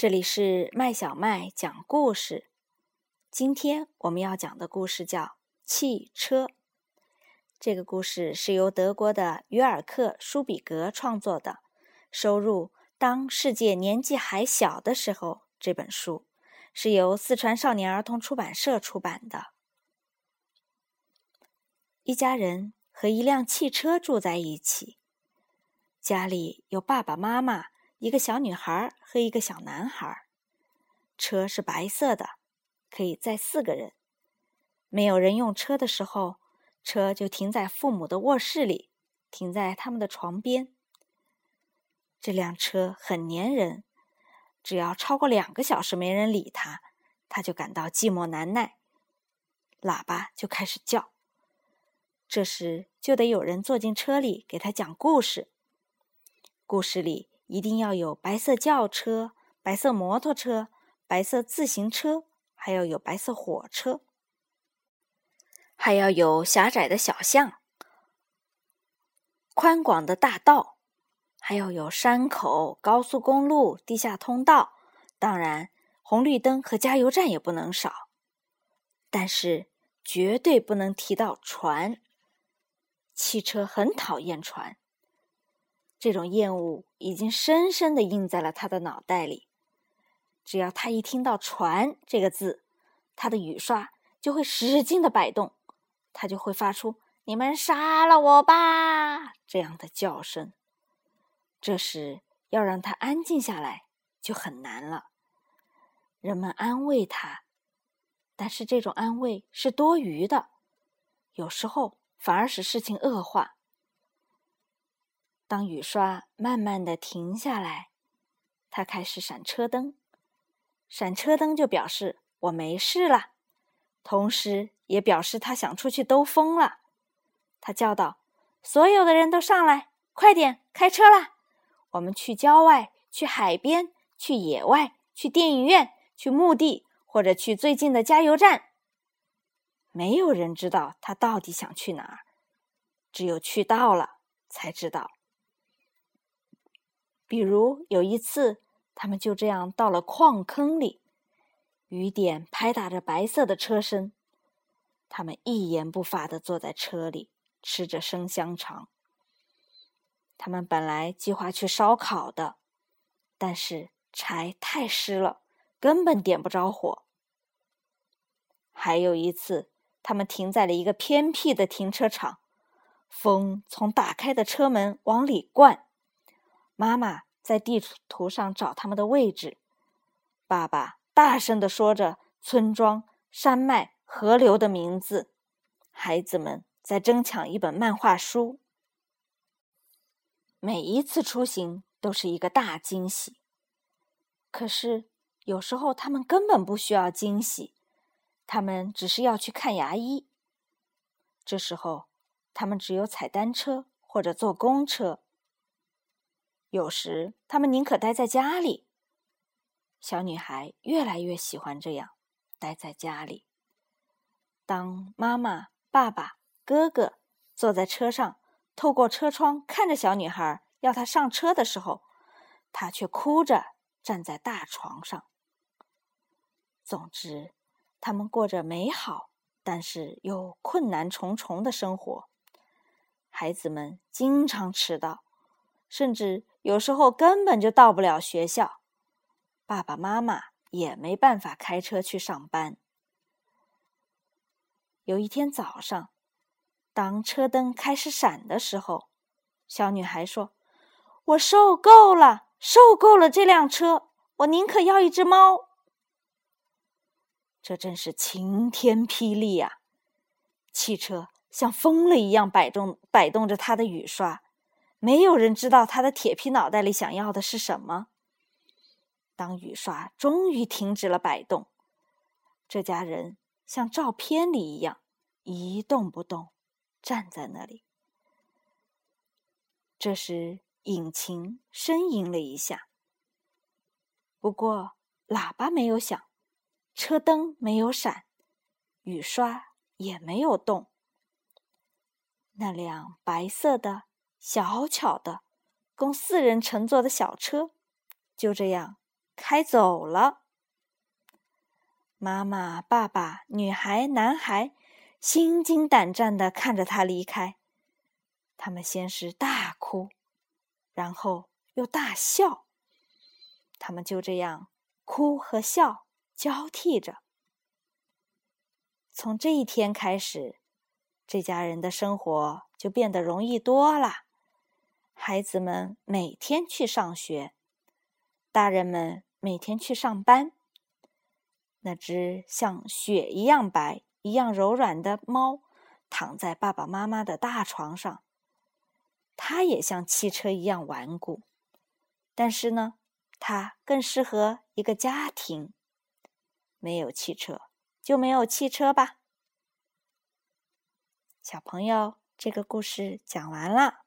这里是麦小麦讲故事。今天我们要讲的故事叫《汽车》。这个故事是由德国的约尔克·舒比格创作的，收入《当世界年纪还小的时候》这本书，是由四川少年儿童出版社出版的。一家人和一辆汽车住在一起，家里有爸爸妈妈。一个小女孩和一个小男孩，车是白色的，可以载四个人。没有人用车的时候，车就停在父母的卧室里，停在他们的床边。这辆车很粘人，只要超过两个小时没人理他，他就感到寂寞难耐，喇叭就开始叫。这时就得有人坐进车里给他讲故事。故事里。一定要有白色轿车、白色摩托车、白色自行车，还要有白色火车，还要有狭窄的小巷、宽广的大道，还要有山口、高速公路、地下通道，当然红绿灯和加油站也不能少。但是绝对不能提到船。汽车很讨厌船。这种厌恶已经深深的印在了他的脑袋里。只要他一听到“船”这个字，他的雨刷就会使劲的摆动，他就会发出“你们杀了我吧”这样的叫声。这时要让他安静下来就很难了。人们安慰他，但是这种安慰是多余的，有时候反而使事情恶化。当雨刷慢慢的停下来，他开始闪车灯，闪车灯就表示我没事了，同时也表示他想出去兜风了。他叫道：“所有的人都上来，快点开车啦！我们去郊外，去海边，去野外，去电影院，去墓地，或者去最近的加油站。”没有人知道他到底想去哪儿，只有去到了才知道。比如有一次，他们就这样到了矿坑里，雨点拍打着白色的车身，他们一言不发的坐在车里，吃着生香肠。他们本来计划去烧烤的，但是柴太湿了，根本点不着火。还有一次，他们停在了一个偏僻的停车场，风从打开的车门往里灌。妈妈在地图上找他们的位置，爸爸大声地说着村庄、山脉、河流的名字，孩子们在争抢一本漫画书。每一次出行都是一个大惊喜，可是有时候他们根本不需要惊喜，他们只是要去看牙医。这时候，他们只有踩单车或者坐公车。有时，他们宁可待在家里。小女孩越来越喜欢这样待在家里。当妈妈、爸爸、哥哥坐在车上，透过车窗看着小女孩要她上车的时候，她却哭着站在大床上。总之，他们过着美好但是又困难重重的生活。孩子们经常迟到。甚至有时候根本就到不了学校，爸爸妈妈也没办法开车去上班。有一天早上，当车灯开始闪的时候，小女孩说：“我受够了，受够了这辆车，我宁可要一只猫。”这真是晴天霹雳啊！汽车像疯了一样摆动摆动着它的雨刷。没有人知道他的铁皮脑袋里想要的是什么。当雨刷终于停止了摆动，这家人像照片里一样一动不动，站在那里。这时，引擎呻吟了一下，不过喇叭没有响，车灯没有闪，雨刷也没有动。那辆白色的。小巧的供四人乘坐的小车，就这样开走了。妈妈、爸爸、女孩、男孩心惊胆战的看着他离开。他们先是大哭，然后又大笑。他们就这样哭和笑交替着。从这一天开始，这家人的生活就变得容易多了。孩子们每天去上学，大人们每天去上班。那只像雪一样白、一样柔软的猫，躺在爸爸妈妈的大床上。它也像汽车一样顽固，但是呢，它更适合一个家庭。没有汽车，就没有汽车吧。小朋友，这个故事讲完了。